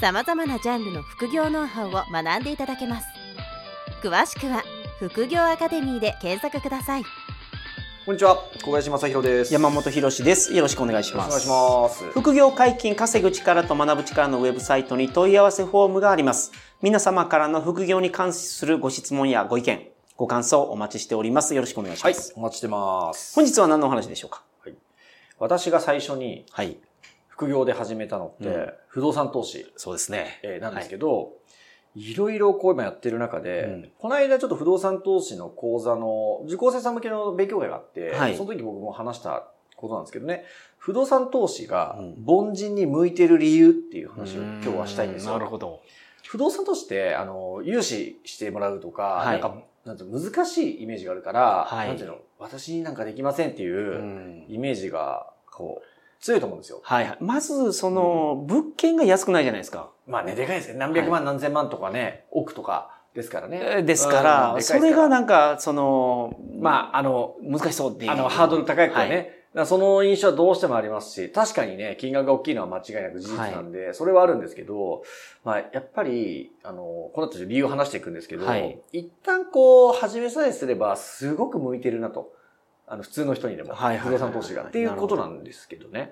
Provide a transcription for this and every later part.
さまざまなジャンルの副業ノウハウを学んでいただけます詳しくは副業アカデミーで検索くださいこんにちは小林正弘です山本博です。よろしくお願いします。お願いします副業解禁稼ぐ力と学ぶ力のウェブサイトに問い合わせフォームがあります。皆様からの副業に関するご質問やご意見、ご感想お待ちしております。よろしくお願いしはいます。お待ちしてます本日は何のお話でしょうか？私が最初にはい。副業で始めたのって、うん。不動産投資、そうですね。えーなんですけど、い。ろいろこう今やってる中で、うん。この間ちょっと不動産投資の講座の受講生さん向けの勉強会があって、はい。その時僕も話したことなんですけどね、不動産投資がうん。凡人に向いてる理由っていう話を今日はしたいんですよ。なるほど。不動産投資って、あの、融資してもらうとか、はい。なんか、なんて難しいイメージがあるから、はい。なんていうの、私になんかできませんっていううん。イメージが、こう、強いと思うんですよ。はいはい。まず、その、物件が安くないじゃないですか。まあね、でかいですね。何百万、何千万とかね、億とかですからね。えーですかうんら、でかいですからそれがなんか、その、まあ、あの、難しそうっていう。あの、ハードル高いからね。はいその印象はどうしてもありますし、確かにね、金額が大きいのは間違いなく事実なんで、それはあるんですけど、まあ、やっぱり、あの、この後理由を話していくんですけど、はい一旦こう、始めさえすれば、すごく向いてるなと。あの、普通の人にでも、不動産投資が。っていうことなんですけどね。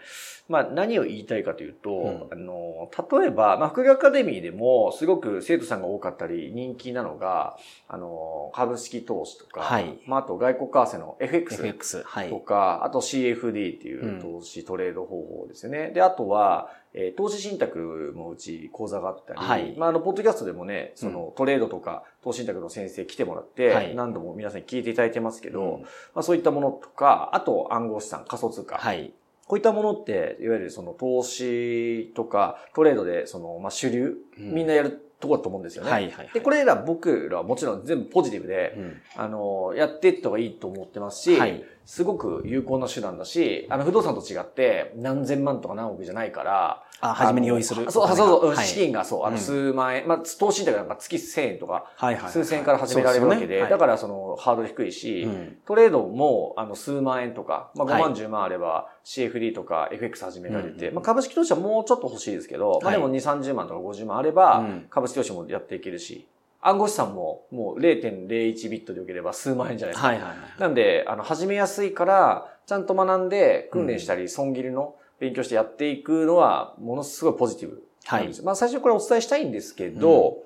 まあ、何を言いたいかというと、うんあの、例えば、まあ、副業アカデミーでも、すごく生徒さんが多かったり、人気なのが、あの、株式投資とか、はいまあ、あと外国為替の FX。FX。はいと。か、あと CFD っていう投資、トレード方法ですよね。で、あとは、えー投資信託もうち講座があったり、はいまあ、あの、ポッドキャストでもね、その、トレードとか、投資信託の先生来てもらって、はい何度も皆さんに聞いていただいてますけど、うんまあ、そういったものとか、あと暗号資産、仮想通貨。はい。こういったものって、いわゆるその投資とか、トレードで、その、まあ、主流、うんみんなやるところだと思うんですよね。はいはいはい。で、これら僕らはもちろん全部ポジティブで、うんあの、やっていった方がいいと思ってますし、はいすごく有効な手段だし、あの、不動産と違って、何千万とか何億じゃないから、あ、初めに用意する。そうそうそう、はい資金がそう、あの、うん数万円、まあ、投資信託なんか月1000円とか。数千円から始められるわけで、だからその、ハードル低いし、うんトレードも、あの、数万円とか、まあ、5万、はい10万あれば、CFD とか FX 始められて、うんまあ、株式投資はもうちょっと欲しいですけど、まあ、はいでも2、30万とか50万あれば、うん株式投資もやっていけるし、暗号資産ももう0.01ビットでよければ数万円じゃないですか。はいはいはい。なんで、あの、始めやすいから、ちゃんと学んで、訓練したり、損切りの勉強してやっていくのは、ものすごいポジティブなんですよ。まあ、最初これお伝えしたいんですけど、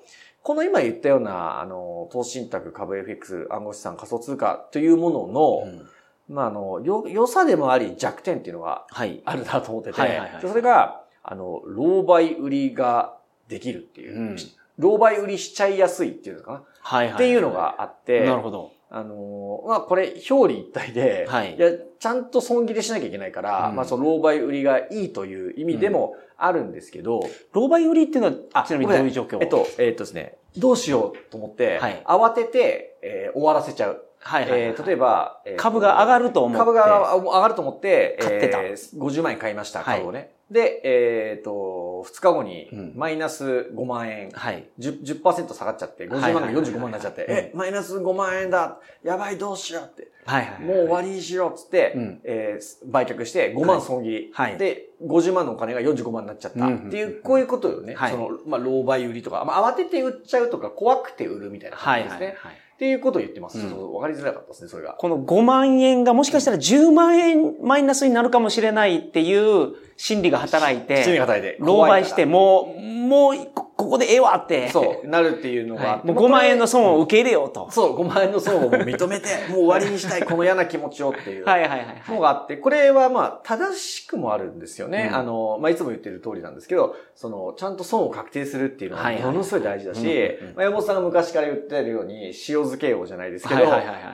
この今言ったような、あの、投資信託、株 FX、暗号資産、仮想通貨というものの、うんまあ、あの、よ、良さでもあり弱点っていうのがはい。あるなと思ってて、はいはいはいでそれが、あの、狼狽売りができるっていう、うん狼狽売りしちゃいやすいっていうのかな、はいはい。っていうのがあって、なるほど。あのーまあ、これ、表裏一体で、はい。や、ちゃんと損切りしなきゃいけないから、うん。まあ、その、狼狽売りがいいという意味でもあるんですけど、狼狽売りっていうのは、ちなみにどういう状況えっと、えっとですね、どうしようと思って、はい。慌てて、えー終わらせちゃう。はいはいはい。えー例えば、えー株が上がると思って。株が上がると思って、買ってた。えー50万円買いました、はい。株をね。で、えっ、と、2日後にうん、マイナス5万円、はい。10%, 10下がっちゃって、50万が45万になっちゃって、はいはいはいはいえ、マイナス5万円だやばい、どうしようって。はいはい。もう終わりにしようっつって、うんえー売却して5万損切り、はいで、50万のお金が45万になっちゃったうんっていう、こういうことよね。はいその、まあ、狼狽売りとか、まあ、慌てて売っちゃうとか、怖くて売るみたいなはい感じですね。はいはい。っていうことを言ってます。うんちょっとわかりづらかったですね、それが。この5万円がもしかしたら10万円マイナスになるかもしれないっていう心理が働い七味て、が叩いて。狼狽してもう、もう、こここでええわって。そう、なるっていうのがあはい。もう5万円の損損を受け入れようと。そう、5万円の損をもう認めて、もう終わりにしたい、この嫌な気持ちをっていう。はいはいはいはい。のがあって、これはまあ、正しくもあるんですよね。うんあの、まあ、いつも言ってる通りなんですけど、その、ちゃんと損を確定するっていうのはものすごい大事だし、うんうんうんまあ、山本さんが昔から言ってるように、塩漬け王じゃないですけど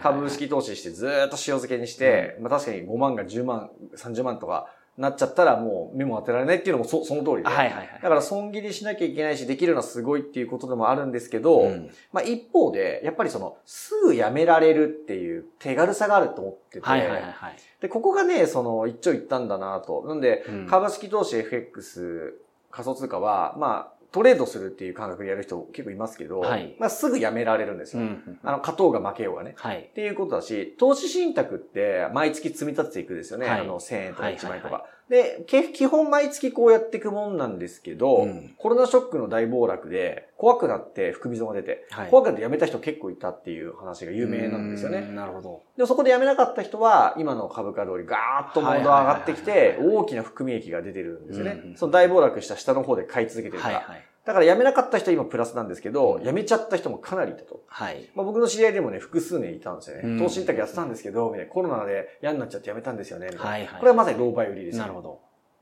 株式投資してずーっと塩漬けにして、まあ確かに5万が10万、30万とか、なっちゃったらもう目も当てられないっていうのもそその通りで。はいはいはい。だから損切りしなきゃいけないし、できるのはすごいっていうことでもあるんですけど、うんまあ一方で、やっぱりその、すぐやめられるっていう手軽さがあると思ってて、はいはいはいはい。で、ここがね、その、一長一短だなと。なんで、うん株式投資 FX 仮想通貨は、まあ、トレードするっていう感覚でやる人結構いますけど、はいまあすぐやめられるんですよ。うん。あの、勝とうが負けようがね。はい。っていうことだし、投資信託って毎月積み立てていくですよね。はいあの、1000円とか1万円とか。はで、け基本毎月こうやっていくもんなんですけど、うんコロナショックの大暴落で怖くなって含み損が出て、はい怖くなって辞めた人結構いたっていう話が有名なんですよね。うんなるほど。でそこで辞めなかった人は、今の株価通りガーッとモード上がってきて大きな含み益が出てるんですよね。その大暴落した下の方で買い続けてるから。はいはい。だから辞めなかった人は今プラスなんですけど、うん辞めちゃった人もかなりいたと。はい。まあ、僕の知り合いでもね、複数年いたんですよね。うん投資信託やってたんですけど、みたいなコロナで嫌になっちゃって辞めたんですよね。はいはいこれはまさに老媒売りですよ、なるほど。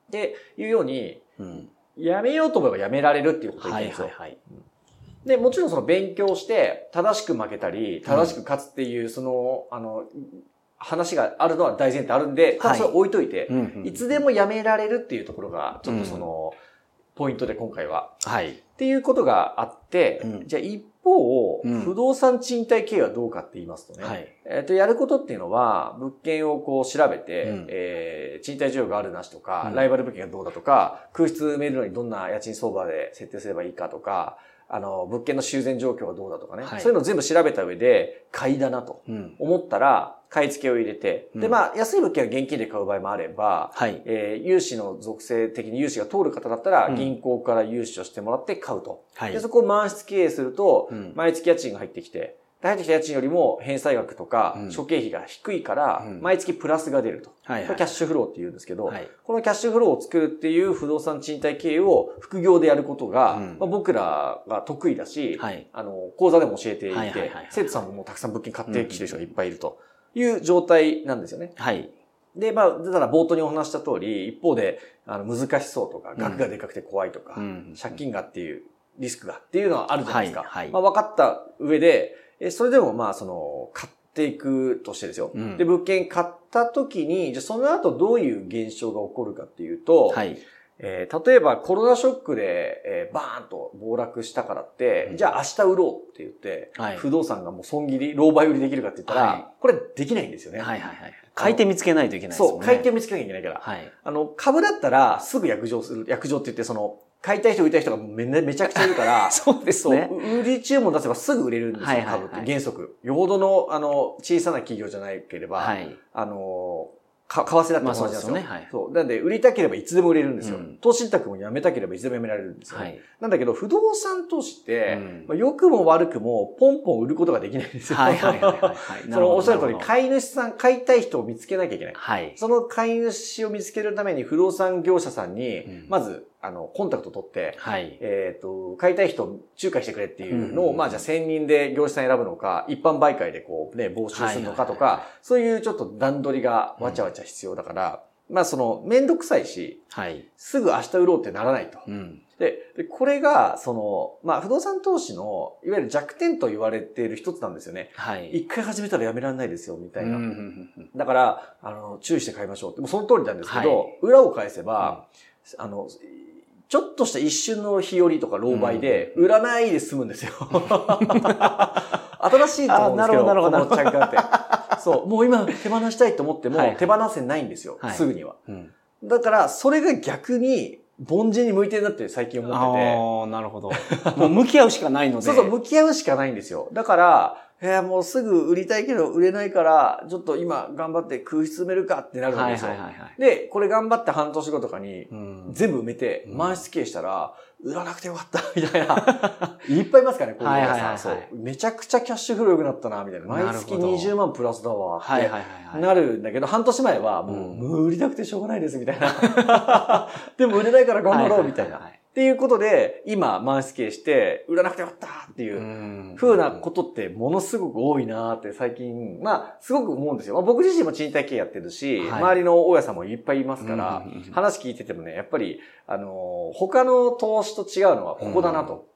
で、いうように、うん。辞めようと思えば辞められるっていうことですよ。いはいはい。で、もちろんその勉強して、正しく負けたり、正しく勝つっていう、その、あの、話があるのは大前提あるんで、ただそれ置いといて、いつでも辞められるっていうところが、ちょっとその、ポイントで今回は。はい。っていうことがあって、うんじゃあ一方、うん不動産賃貸経営はどうかって言いますとね、はい。えっ、と、やることっていうのは、物件をこう調べて、うんえー賃貸需要があるなしとか、うんライバル物件がどうだとか、空室埋めるのにどんな家賃相場で設定すればいいかとか、あの、物件の修繕状況はどうだとかね、はいそういうのを全部調べた上で、買いだなとうん。思ったら、買い付けを入れて、で、うんまあ、安い物件は現金で買う場合もあれば、はい。えー融資の属性的に融資が通る方だったら、うん銀行から融資をしてもらって買うと。はいで、。そこを満室経営すると、うん毎月家賃が入ってきて、で入ってきた家賃よりも返済額とかうん諸経費が低いからうん、毎月プラスが出ると。はいはい。これキャッシュフローって言うんですけど、はい。このキャッシュフローを作るっていう不動産賃貸経営を副業でやることが、うんまあ、僕らが得意だし、はい。あの、講座でも教えていて、はいはいはいはい生徒さんももうたくさん物件買ってきてる人がいっぱいいるという状態なんですよね。はい。で、まあ、だから冒頭にお話した通り、一方で、あの、難しそうとか、ん額がでかくて怖いとか、うん借金がっていうリスクがっていうのはあるじゃないですか。はいはいまあ、分かった上で、えそれでもまあ、その、買っていくとしてですよ。うんで、物件買った時に、じゃあその後どういう現象が起こるかっていうと、はい。えー例えばコロナショックで、えーバーンと暴落したからって、うんじゃあ明日売ろうって言って、はい不動産がもう損切り、老売売りできるかって言ったら、はいこれできないんですよね。はいはいはい。買い手見つけないといけないですもんそう、ね。買い手を見つけなきゃいけないから。はい。あの、株だったらすぐ約定する、約定って言って、その、買いたい人売りたい人がめ めちゃくちゃいるから、そうですね。売り注文出せばすぐ売れるんですよ、はいはいはい株って原則。よほどの、あの、小さな企業じゃないければ、はい。あの、か、為替だってまあ同じなんですよ。そうですよねはいそう。なんで、売りたければいつでも売れるんですよ。うん投資信託もやめたければいつでもやめられるんですよ、ねはい。なんだけど、不動産投資って、うんまあ、良くも悪くも、ポンポン売ることができないんですよ。はいはいはいはい。その、おっしゃる通り、買い主さん、買いたい人を見つけなきゃいけない。はい。その買い主を見つけるために不動産業者さんにうん、まず、あの、コンタクト取って、はい。えっ、と、買いたい人を仲介してくれっていうのを、うんまあじゃあ1000人で業者さん選ぶのか、一般媒介でこうね、募集するのかとはいはいはいか、そういうちょっと段取りがわちゃわちゃ必要だから、まあその、めんどくさいし、はい。すぐ明日売ろうってならないと。うん。で、でこれが、その、まあ不動産投資の、いわゆる弱点と言われている一つなんですよね。はい。一回始めたらやめられないですよ、みたいな。うんうんうんうんだから、あの、注意して買いましょうって。もうその通りなんですけど、はい裏を返せば、あの、ちょっとした一瞬の日和とか老媒で、売らないで済むんですよ。新しいと思うんですけど、あなるほどなるほどこの着眼点。そう、もう今手放したいと思ってもはいはい手放せないんですよ、はいすぐには。うん。だから、それが逆に、凡人に向いてるなって最近思ってて。ああ、なるほど。もう向き合うしかないので。そうそう、向き合うしかないんですよ。だから、えー、もうすぐ売りたいけど売れないから、ちょっと今頑張って空室埋めるかってなるわけですよ。はいはいはいはいで、これ頑張って半年後とかに、うん全部埋めて、うん満室経営したら、売らなくてよかった、みたいな。いっぱいいますからね、こういう皆さん。はいはいはいはいそう。めちゃくちゃキャッシュフロー良くなったな、みたいな。毎月なるほど20万プラスだわ、ってはいはいはいはい。なるんだけど、半年前はもう、うんもう売りたくてしょうがないです、みたいな。でも売れないから頑張ろう、みたいな。はははっていうことで、今、満室して、売らなくてよかったっていうう、ん。風なことってものすごく多いなーって最近、まあ、すごく思うんですよ。まあ、僕自身も賃貸経営やってるし、はい。周りの大家さんもいっぱいいますから、話聞いててもね、やっぱり、あのー他の投資と違うのはここだなと。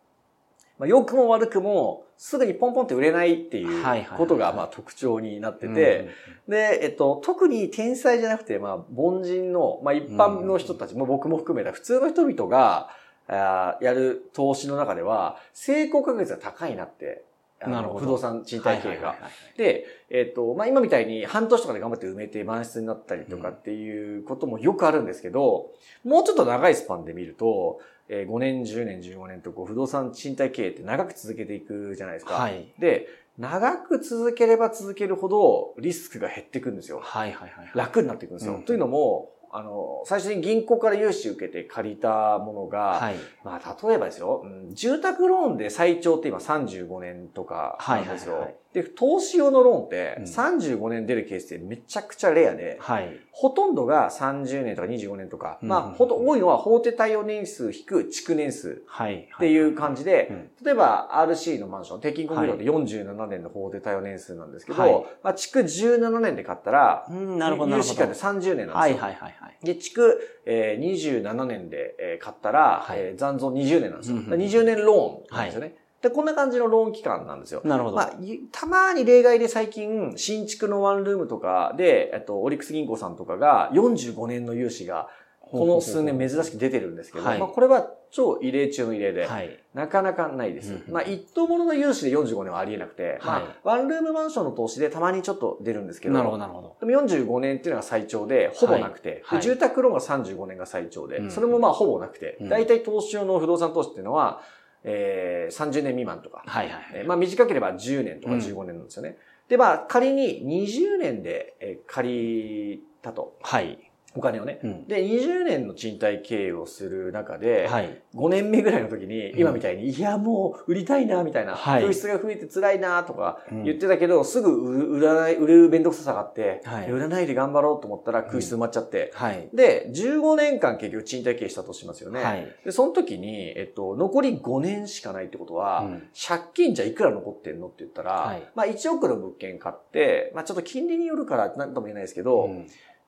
まあ、良くも悪くも、すぐにポンポンって売れないっていうことが、まあ、特徴になってて、で、えっと、特に天才じゃなくて、まあ、凡人の、まあ、一般の人たち、も僕も含めた普通の人々が、やる投資の中では、成功確率が高いなってなるほど。不動産賃貸経営が。で、えっ、ー、と、まあ、今みたいに半年とかで頑張って埋めて満室になったりとかっていうこともよくあるんですけど、うん、もうちょっと長いスパンで見ると、えー、5年、10年、15年とこう不動産賃貸経営って長く続けていくじゃないですか。はい。で、長く続ければ続けるほどリスクが減っていくんですよ。はいはいはい。楽になっていくんですよ。うん、というのも、あの、最初に銀行から融資受けて借りたものが、はい、まあ、例えばですよ、うん、住宅ローンで最長って今35年とかなんですよ。はいはいはい、で、投資用のローンって35年出るケースってめちゃくちゃレアで、はい、ほとんどが30年とか25年とか、まあ、ほと多いのは法定対応年数引く築年数っていう感じで、例えば RC のマンション、鉄筋コンクリートで47年の法定対応年数なんですけど、はい、まあ、築17年で買ったら、なるほど、融資期間で30年なんですよ。はいはいはいはい。で、築、えー、27年で、えー、買ったら、はい、えー、残存20年なんですよ。20年ローンなんですよね。はいで、こんな感じのローン期間なんですよ。なるほど。まあ、たまに例外で最近、新築のワンルームとかで、えっと、オリックス銀行さんとかが45年の融資が、この数年珍しく出てるんですけど、はい、まあ、これは超異例中の異例で、はい、なかなかないです。うんまあ、一等物の融資で45年はありえなくて、はい、まあ、ワンルームマンションの投資でたまにちょっと出るんですけど、なるほど、なるほど。でも45年っていうのが最長で、ほぼなくて、はい、住宅ローンが35年が最長で、それもまあほぼなくて、大体投資用の不動産投資っていうのは、えー、30年未満とか。はいはい、えー、まあ短ければ10年とか15年なんですよね。うん、で、まあ仮に20年で、えー、借りたと。はい。お金をね、うん。で、20年の賃貸経営をする中で、はい、5年目ぐらいの時に、今みたいに、うん、いや、もう売りたいな、みたいな、はい、空室が増えて辛いな、とか言ってたけど、うん、すぐ売らない、売る弁くささがあって、はい、売らないで頑張ろうと思ったら空室埋まっちゃって、はい、で、15年間結局賃貸経営したとしますよね。はい、で、その時に、えっと、残り5年しかないってことは、借金じゃいくら残ってんのって言ったら、はい、まあ1億の物件買って、まあちょっと金利によるから何とも言えないですけど、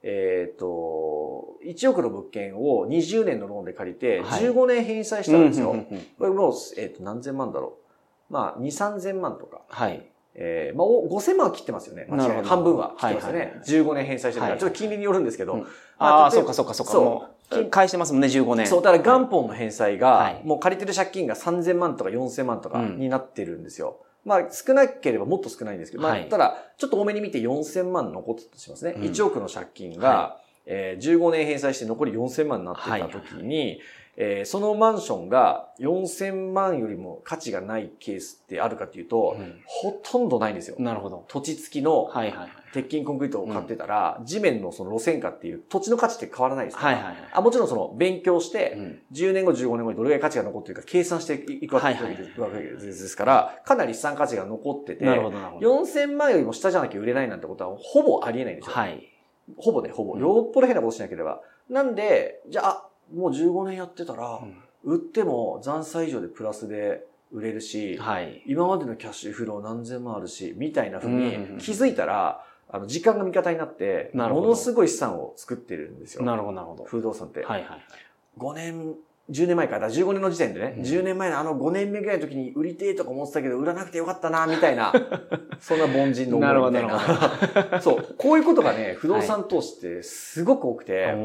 えっ、ー、と、1億の物件を20年のローンで借りて、15年返済したんですよ。これもう、えっ、ー、と、何千万だろう。まあ、2、3千万とか。はい。えー、まあ、5000万は切ってますよね。間違い半分は切ってますよね。はいはいはい、15年返済してるから、ちょっと金利によるんですけど。うん、ああ、そうかそうかそうか。そう。返してますもんね、15年。そう、だから元本の返済が、はい、もう借りてる借金が3000万とか4000万とかになってるんですよ。うんまあ、少なければもっと少ないんですけど、まあ、ただ、ちょっと多めに見て4000万残ったとしますね。うん、1億の借金が、はい、えー、15年返済して残り4000万になってた時に、はいえー、そのマンションが4000万よりも価値がないケースってあるかっていうと、うん、ほとんどないんですよ。なるほど。土地付きの。鉄筋コンクリートを買ってたら、うん、地面のその路線価っていう土地の価値って変わらないですかはいはいはい。あもちろんその勉強して、うん、10年後、15年後にどれぐらい価値が残ってるか計算していくわけですから、かなり資産価値が残ってて、なるほどなるほど4000万よりも下じゃなきゃ売れないなんてことはほぼありえないんですよ。はい。ほぼね、ほぼ。よっぽど変なことしなければ。なんで、じゃあ、もう15年やってたら、売っても残債以上でプラスで売れるし、はい、今までのキャッシュフロー何千万あるし、みたいなふうに気づいたら、あの、時間が味方になって、ものすごい資産を作ってるんですよ。なるほど、なるほど。不動産って。はいはいはい。5年10年前か。ら、15年の時点でね、うん、10年前のあの5年目ぐらいの時に売りてえとか思ってたけど、売らなくてよかったな、みたいな、そんな凡人の思いみたいな。なるほど、そう。こういうことがね、不動産投資ってすごく多くて、はい、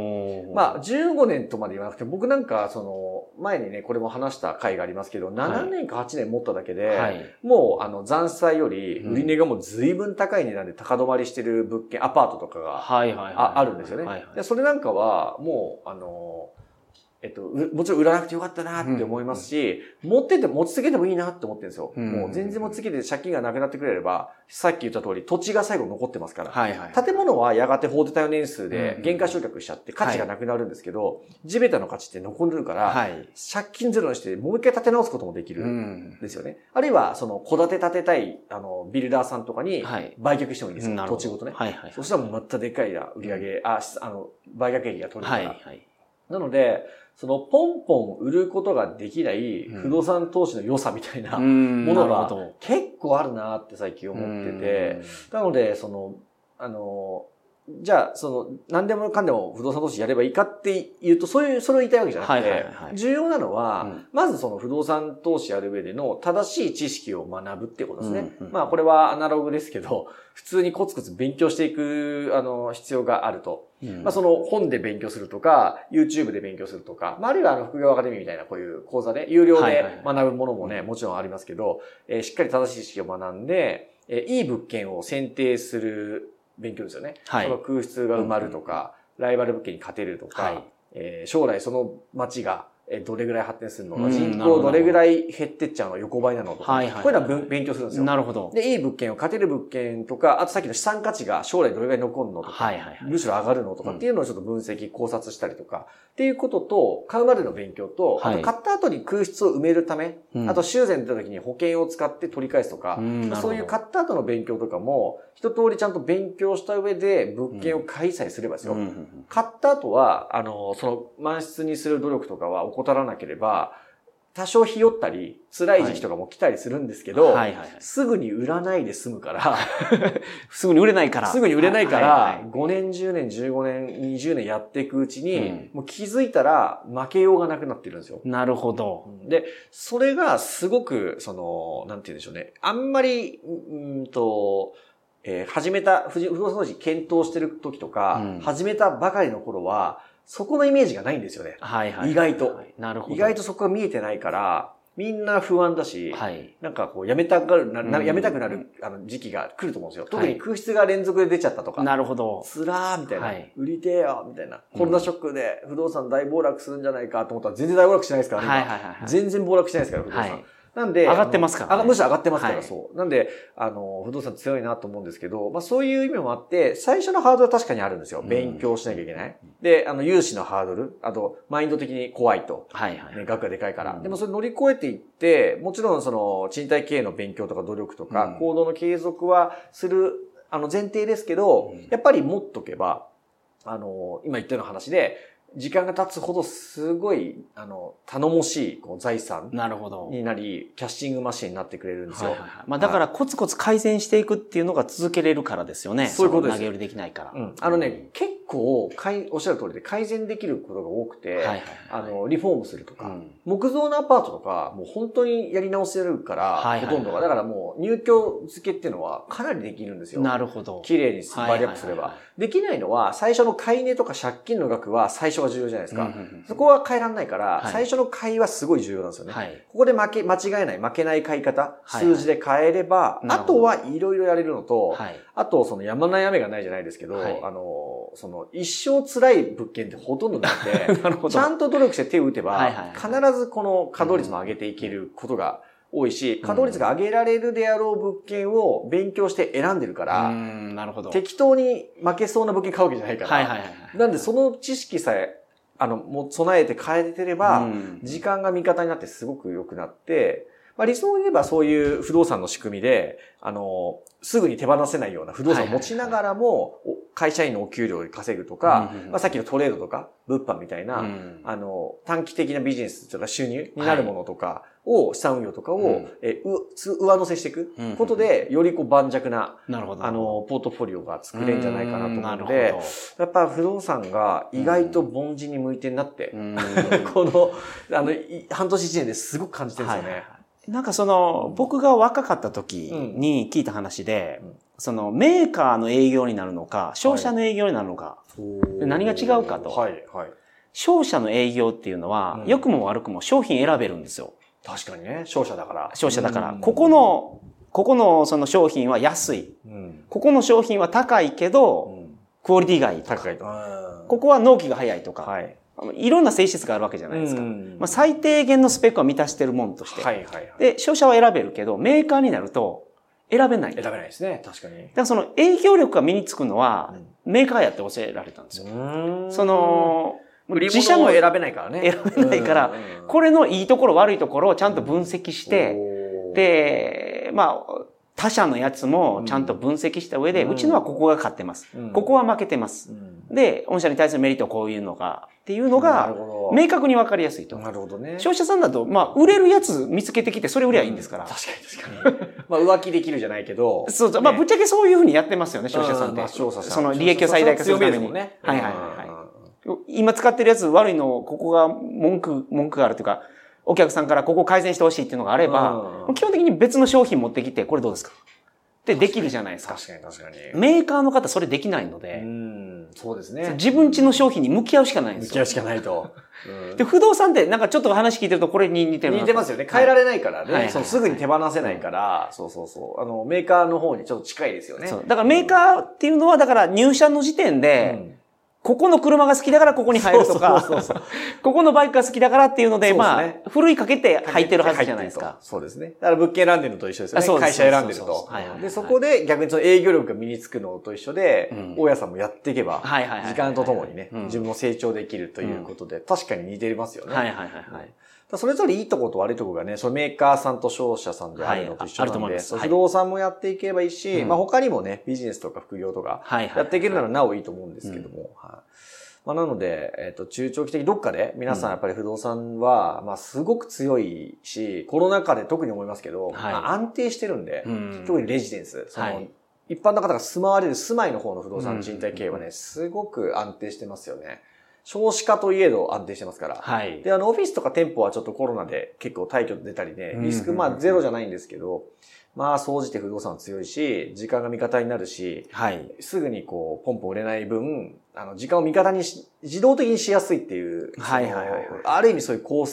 まあ、15年とまで言わなくて、僕なんか、その、前にね、これも話した回がありますけど、7年か8年持っただけで、はい、もう、あの、残債より、売り値がもう随分高い値段で高止まりしてる物件、アパートとかが、あるんですよね。それなんかは、もう、あの、えっと、もちろん売らなくてよかったなって思いますし、うん、持ってて持ち続けてもいいなって思ってるんですよ。うん、もう全然持ち続けて借金がなくなってくれれば、さっき言った通り土地が最後残ってますから。はいはい、建物はやがて法定対応年数で減価償却しちゃって価値がなくなるんですけど、はい、地べたの価値って残るから、はい、借金ゼロにしてもう一回建て直すこともできるんですよね。あるいは、その戸建て建てたい、あの、ビルダーさんとかに売却してもいいんですよ。土地ごとね。はいはい、そしたらもうまたでっかい売り上げ、あ、あの、売却益が取れるから。はいはい、なので、そのポンポン売ることができない不動産投資の良さみたいなものが結構あるなって最近思ってて、なので、その、あの、じゃあ、その、何でもかんでも不動産投資やればいいかっていうと、そういう、それを言いたいわけじゃなくて、重要なのは、うん。まずその不動産投資やる上での正しい知識を学ぶっていうことですね。まあ、これはアナログですけど、普通にコツコツ勉強していく、あの、必要があると。うん。まあ、その本で勉強するとか、YouTube で勉強するとか、まあ、あるいはあの、副業アカデミーみたいなこういう講座で、有料で学ぶものもね、もちろんありますけど、えーしっかり正しい知識を学んで、えーいい物件を選定する勉強ですよね。はい。その空室が埋まるとか、ライバル物件に勝てるとか、はい。えー将来その街がえーどれぐらい発展するの人口どれぐらい減ってっちゃうの、横ばいなのとか、はいはいはい。こういうのは勉強するんですよ。なるほど。で、いい物件を勝てる物件とか、あとさっきの資産価値が将来どれぐらい残るのとか、はいはいはい。むしろ上がるのとかっていうのをちょっと分析、考察したりとか、っていうことと、買うまでの勉強と、はい。あと買った後に空室を埋めるため、うん。あと修繕出た時に保険を使って取り返すとか、うんそういう買った後の勉強とかも、一通りちゃんと勉強した上で物件を買いさえすればですよ。うんうんうん。買った後は、あの、その満室にする努力とかは怠らなければ、多少ひよったり、辛い時期とかも来たりするんですけど、はいはいはい。すぐに売らないで済むから、すぐに売れないから。すぐに売れないかはいはいら、5年、10年、15年、20年やっていくうちに、うんもう気づいたら負けようがなくなってるんですよ。なるほど。で、それがすごく、その、なんて言うんでしょうね。あんまり、うーんと、えー始めた、不不動産投資検討してる時とか、うん始めたばかりの頃は、そこのイメージがないんですよね。はいはいはい。意外となるほど。意外とそこが見えてないから、みんな不安だし、はい。なんかこう、やめたがる、ななうんやめたくなるあの時期が来ると思うんですよ。特はいに空室が連続で出ちゃったとか。なるほど。つらーみたいな、はい売りてえよみたいな。うんコロナショックで不動産大暴落するんじゃないかと思ったら全然大暴落しないですからね。今はいはいはいはい全然暴落してないですから、不動産。はいなんで、上がってますからねむしろ上がってますから、はいそう。なんで、あの、不動産強いなと思うんですけど、まあそういう意味もあって、最初のハードルは確かにあるんですよ。うん勉強しなきゃいけない。で、あの、融資のハードル、あと、マインド的に怖いと。はいはい。ね、額がでかいから。うんでもそれ乗り越えていって、もちろんその賃貸経営の勉強とか努力とか、うん行動の継続はする、あの前提ですけど、うんやっぱり持っとけば、あの、今言ったような話で、時間が経つほどすごい、あの、頼もしいこう財産なるほど。になり、キャッシングマシンになってくれるんですよ。はいはいはい。まあだからコツコツ改善していくっていうのが続けれるからですよね。そういうことですの投げ売りできないから。うん。あのね、結構、かいおっしゃる通りで改善できることが多くて、はいはいはい。あの、リフォームするとか、うん木造のアパートとか、もう本当にやり直せるから、はいはいはいほとんどが。だからもう入居付けっていうのはかなりできるんですよ。なるほど。綺麗にバリアップすればはいはいはいは。できないのは、最初の買い値とか借金の額は最初が重要じゃないですか。うんうんうんそこは変えられないから、はい最初の買いはすごい重要なんですよね。はい。ここで負け、間違えない、負けない買い方、はいはい数字で変えれば、あなるほどとはいろいろやれるのと、はい。あと、その山ない雨がないじゃないですけど、はいあの、その、一生辛い物件ってほとんどなくて。ちゃんと努力して手を打てば、はいはいはい必ずこの稼働率も上げていけることが多いし、稼働率が上げられるであろう物件を勉強して選んでるかうら、ん、なるほど。適当に負けそうな物件買うわけじゃないから、はいはいはいはい。なんでその知識さえ、あの、もう備えて変えてれば、うん。時間が味方になってすごく良くなって、まあ理想を言えばそういう不動産の仕組みで、あの、すぐに手放せないような不動産を持ちながらも、お会社員のお給料で稼ぐとか、まあさっきのトレードとか、物販みたいな、うん。あの、短期的なビジネスとか収入になるものとかを、資産運用とかを、うんえうつ上乗せしていくうんことで、よりこう盤石な、なるほど。あの、ポートフォリオが作れるんじゃないかなと思うのなるでほ、やっぱ不動産が意外と凡人に向いてんなって、ど。うん この、あの、い半年一年ですごく感じてるんですよね。はいはいはいなんかその、僕が若かった時に聞いた話で、うんそのメーカーの営業になるのか、商社の営業になるのか、で何が違うかとはい、はい。商社の営業っていうのは、うん良くも悪くも商品選べるんですよ。確かにね、商社だから。商社だから。うんここ、の、ここのその商品は安い。うん。ここの商品は高いけど、うんクオリティがいいとか。高いと。うんここは納期が早いとか、はい。い、ろんな性質があるわけじゃないですか。うんまあ、最低限のスペックは満たしてるもんとして。はい、はい、はい。で、商社は選べるけど、メーカーになると選べない。選べないですね、確かに。だからその営業力が身につくのは、メーカーやって教えられたんですよ。うんそ、の、自社も選べないからね。選べないからうんこれのいいところ悪いところをちゃんと分析して、で、まあ、他社のやつもちゃんと分析した上で、ううんちのはここが勝ってます。うんここは負けてます。うんで、御社に対するメリットはこういうのが、っていうのなが明確にわかりやすいと。なるほどね。消費者さんだと、まあ、売れるやつ見つけてきて、それ売りゃいいんですから。確かに確かに。まあ、浮気できるじゃないけど。そうそう。まあ、ぶっちゃけそういうふうにやってますよね、消費者さんって。その利益を最大化するために。ね。はいはいはい。今使ってるやつ悪いの、ここが文句、文句があるというか、お客さんからここ改善してほしいっていうのがあれば、基本的に別の商品持ってきて、これどうですか？ってできるじゃないですか。確かに確かに。メーカーの方それできないので、うん、そうですね。自分家の商品に向き合うしかないんですよ。向き合うしかないと。で、不動産ってなんかちょっと話聞いてるとこれに似てる似てますよね。変えられないからね。そうすぐに手放せないから、そうそうそう。あの、メーカーの方にちょっと近いですよね。だからメーカーっていうのは、だから入社の時点で、ここの車が好きだからここに入るとか、ここのバイクが好きだからっていうので、まあ、ふるいかけて入ってるはずじゃないですか。そうですね。だから物件選んでるのと一緒ですよね。会社選んでると。で、そこで逆にその営業力が身につくのと一緒で、大家さんもやっていけば、時間とともにね、自分も成長できるということで、確かに似てますよね。はいはいはい。それぞれいいとこと悪いとこがね、そのメーカーさんと商社さんであるのと一緒なんで、不動産もやっていけばいいし、まあ他にもね、ビジネスとか副業とか、やっていけるならなおいいと思うんですけども、まあ、なので、えっ、ー、と、中長期的どっかで皆さんやっぱり不動産は、まあ、すごく強いし、コロナ禍で特に思いますけど、はい、まあ、安定してるんで、うん、特にレジデンス、その、はい、一般の方が住まわれる住まいの方の不動産賃貸経営はね、すごく安定してますよね。少子化といえど安定してますから。はい。で、あの、オフィスとか店舗はちょっとコロナで結構退去出たりね、リスク、まあゼロじゃないんですけど、まあ、総じて不動産は強いし、時間が味方になるし、はい。すぐにこう、ポンポン売れない分、あの、時間を味方にし、自動的にしやすいっていう、はいはいはい、はい、ある意味そういう強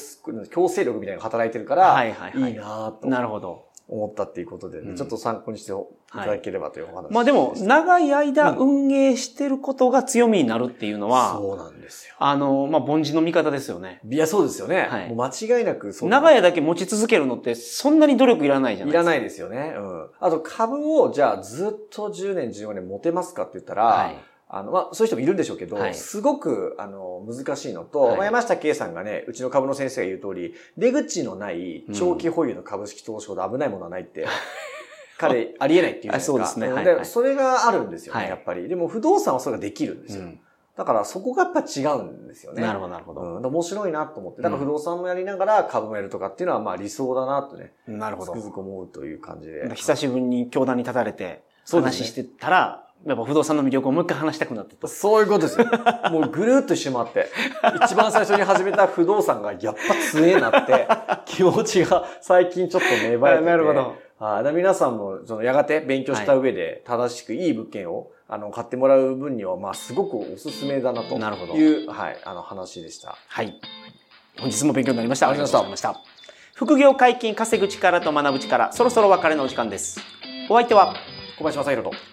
強制力みたいなのが働いてるから、はいはいはい、いいなと。なるほど。思ったっていうことで、ねうん、ちょっと参考にしていただければというお話、はい、まあでも、長い間運営してることが強みになるっていうのは、そうなんですよ。あの、まあ、凡人の味方ですよね。いや、そうですよね。はい、もう間違いなくそう。長い間だけ持ち続けるのって、そんなに努力いらないじゃないですか。いらないですよね。うん。あと、株を、じゃあ、ずっと10年、15年持てますかって言ったら、はいあの、まあ、そういう人もいるんでしょうけど、はい、すごく、あの、難しいのと、はい、まあ、山下圭さんがね、うちの株の先生が言う通り、出口のない長期保有の株式投資ほど危ないものはないって、うん、彼、ありえないっていう。そうですね。はいで、それがあるんですよね、やっぱり。でも、不動産はそれができるんですよ。うんだからそこがやっぱ違うんですよね。なるほど、なるほど。うん、面白いなと思って。だから不動産もやりながら株もやるとかっていうのはまあ理想だなとね。なるほど。つくづく思うという感じで。久しぶりに教壇に立たれて、話してたら、やっぱ不動産の魅力をもう一回話したくなってた。そういうことですよ。もうぐるっと一周回って、一番最初に始めた不動産がやっぱ強えなって、気持ちが最近ちょっと芽生えてて。なるほど。あ皆さんも、その、やがて勉強した上で、正しくいい物件を、あの、買ってもらう分には、まあ、すごくおすすめだなという、なるほどはい、あの、話でした。はい。本日も勉強になりました。ありがとうございました。副業解禁、稼ぐ力と学ぶ力、そろそろ別れのお時間です。お相手は、小林正宏と